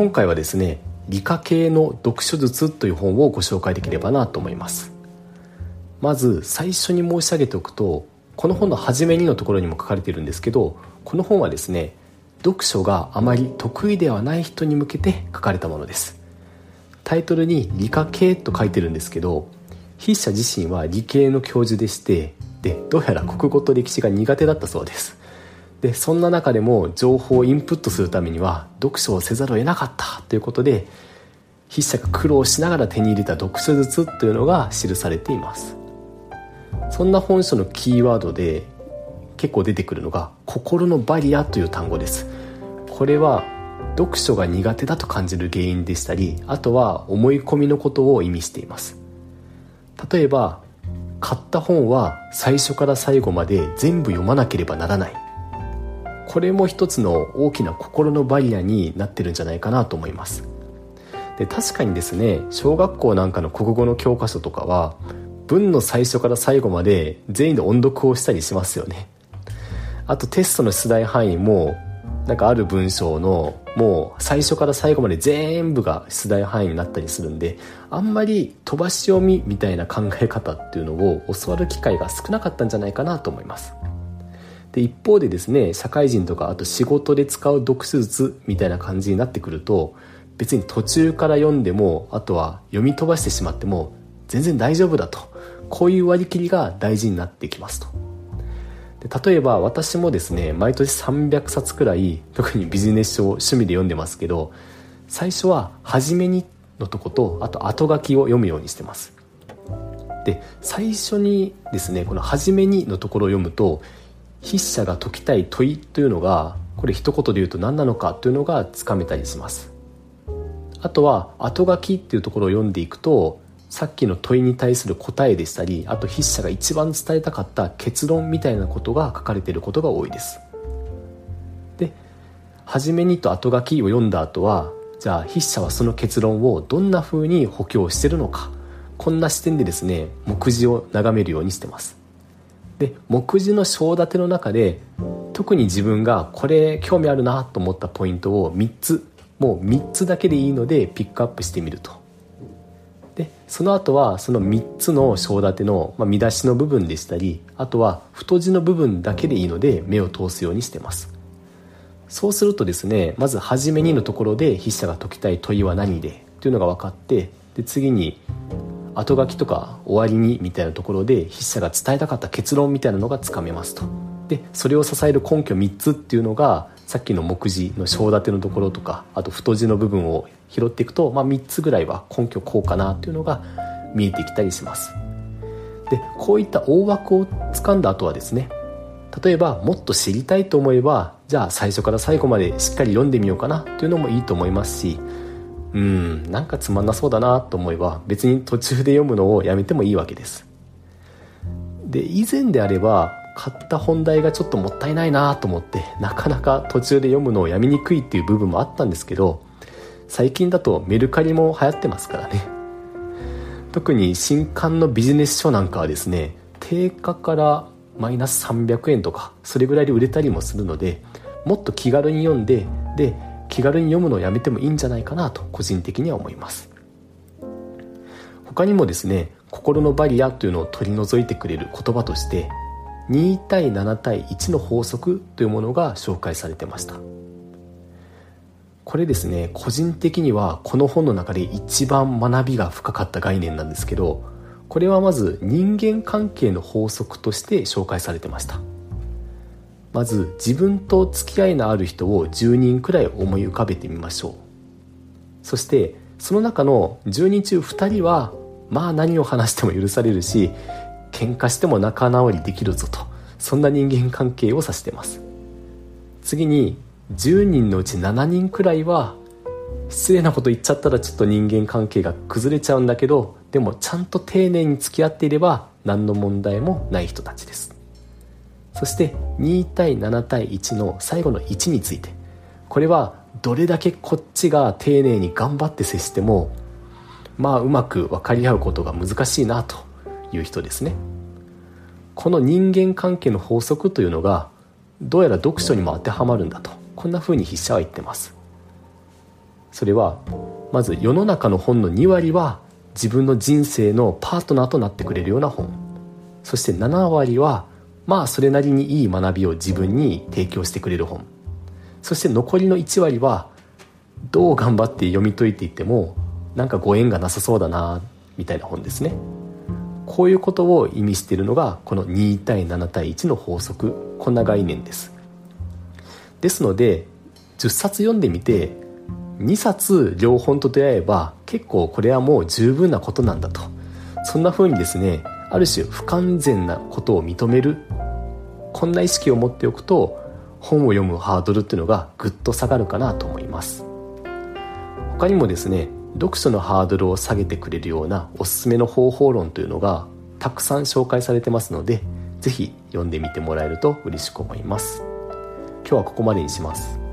今回はですね理科系の読書術という本をご紹介できればなと思います。まず最初に申し上げておくとこの本の初めにのところにも書かれているんですけどこの本はですね読書があまり得意ではない人に向けて書かれたものです。タイトルに理科系と書いてるんですけど筆者自身は理系の教授でしてでどうやら国語と歴史が苦手だったそうです。でそんな中でも情報をインプットするためには読書をせざるを得なかったということで筆者が苦労しながら手に入れた読書術というのが記されています。そんな本書のキーワードで結構出てくるのが「心のバリア」という単語です。これは読書が苦手だと感じる原因でしたりあとは思い込みのことを意味しています。例えば買った本は最初から最後まで全部読まなければならない。これも一つの大きな心のバリアになってるんじゃないかなと思います。で確かにですね小学校なんかの国語の教科書とかは文の最初から最後まで全員で音読をしたりしますよね。あとテストの出題範囲もなんかある文章のもう最初から最後まで全部が出題範囲になったりするんであんまり飛ばし読みみたいな考え方っていうのを教わる機会が少なかったんじゃないかなと思います。で一方でですね社会人とかあと仕事で使う読書術みたいな感じになってくると別に途中から読んでもあとは読み飛ばしてしまっても全然大丈夫だと。こういう割り切りが大事になってきますと。で例えば私もですね毎年300冊くらい特にビジネス書を趣味で読んでますけど最初は「初めに」のとことあと後書きを読むようにしてます。で最初にですねこの「初めに」のところを読むと筆者が解きたい問いというのがこれ一言で言うと何なのかというのがつかめたりします。あとは後書きっていうところを読んでいくとさっきの問いに対する答えでしたりあと筆者が一番伝えたかった結論みたいなことが書かれていることが多いです。で初めにと後書きを読んだ後はじゃあ筆者はその結論をどんな風に補強してるのか。こんな視点でですね目次を眺めるようにしてます。で目次の章立ての中で特に自分がこれ興味あるなと思ったポイントを3つもう3つだけでいいのでピックアップしてみると。でその後はその3つの章立ての、まあ、見出しの部分でしたりあとは太字の部分だけでいいので目を通すようにしてます。そうするとですねまず初めにのところで筆者が解きたい問いは何で？というのが分かってで次に後書きとか終わりにみたいなところで筆者が伝えたかった結論みたいなのがつかめますと。でそれを支える根拠3つっていうのがさっきの目次の章立てのところとかあと太字の部分を拾っていくと、まあ、3つぐらいは根拠こうかなっていうのが見えてきたりします。でこういった大枠をつかんだ後はですね例えばもっと知りたいと思えばじゃあ最初から最後までしっかり読んでみようかなというのもいいと思いますしうんなんかつまんなそうだなと思えば別に途中で読むのをやめてもいいわけです。で以前であれば買った本題がちょっともったいないなと思ってなかなか途中で読むのをやめにくいっていう部分もあったんですけど最近だとメルカリも流行ってますからね。特に新刊のビジネス書なんかはですね定価からマイナス300円とかそれぐらいで売れたりもするのでもっと気軽に読んでで気軽に読むのをやめてもいいんじゃないかなと個人的には思います。他にもですね心のバリアというのを取り除いてくれる言葉として2対7対1の法則というものが紹介されてました。これですね個人的にはこの本の中で一番学びが深かった概念なんですけどこれはまず人間関係の法則として紹介されてました。まず自分と付き合いのある人を10人くらい思い浮かべてみましょう。そしてその中の10人中2人はまあ何を話しても許されるし喧嘩しても仲直りできるぞとそんな人間関係を指してます。次に10人のうち7人くらいは失礼なこと言っちゃったらちょっと人間関係が崩れちゃうんだけどでもちゃんと丁寧に付き合っていれば何の問題もない人たちです。そして2対7対1の最後の1について。これはどれだけこっちが丁寧に頑張って接してもまあうまく分かり合うことが難しいなという人ですね。この人間関係の法則というのがどうやら読書にも当てはまるんだと。こんな風に筆者は言ってます。それはまず世の中の本の2割は自分の人生のパートナーとなってくれるような本。そして7割はまあそれなりにいい学びを自分に提供してくれる本。そして残りの1割はどう頑張って読み解いていってもなんかご縁がなさそうだなみたいな本ですね。こういうことを意味しているのがこの2対7対1の法則。こんな概念です。ですので10冊読んでみて2冊両本と出会えば結構これはもう十分なことなんだと。そんな風にですねある種不完全なことを認めるこんな意識を持っておくと本を読むハードルっていうのがぐっと下がるかなと思います。他にもですね読書のハードルを下げてくれるようなおすすめの方法論というのがたくさん紹介されてますので是非読んでみてもらえると嬉しく思います。今日はここまでにします。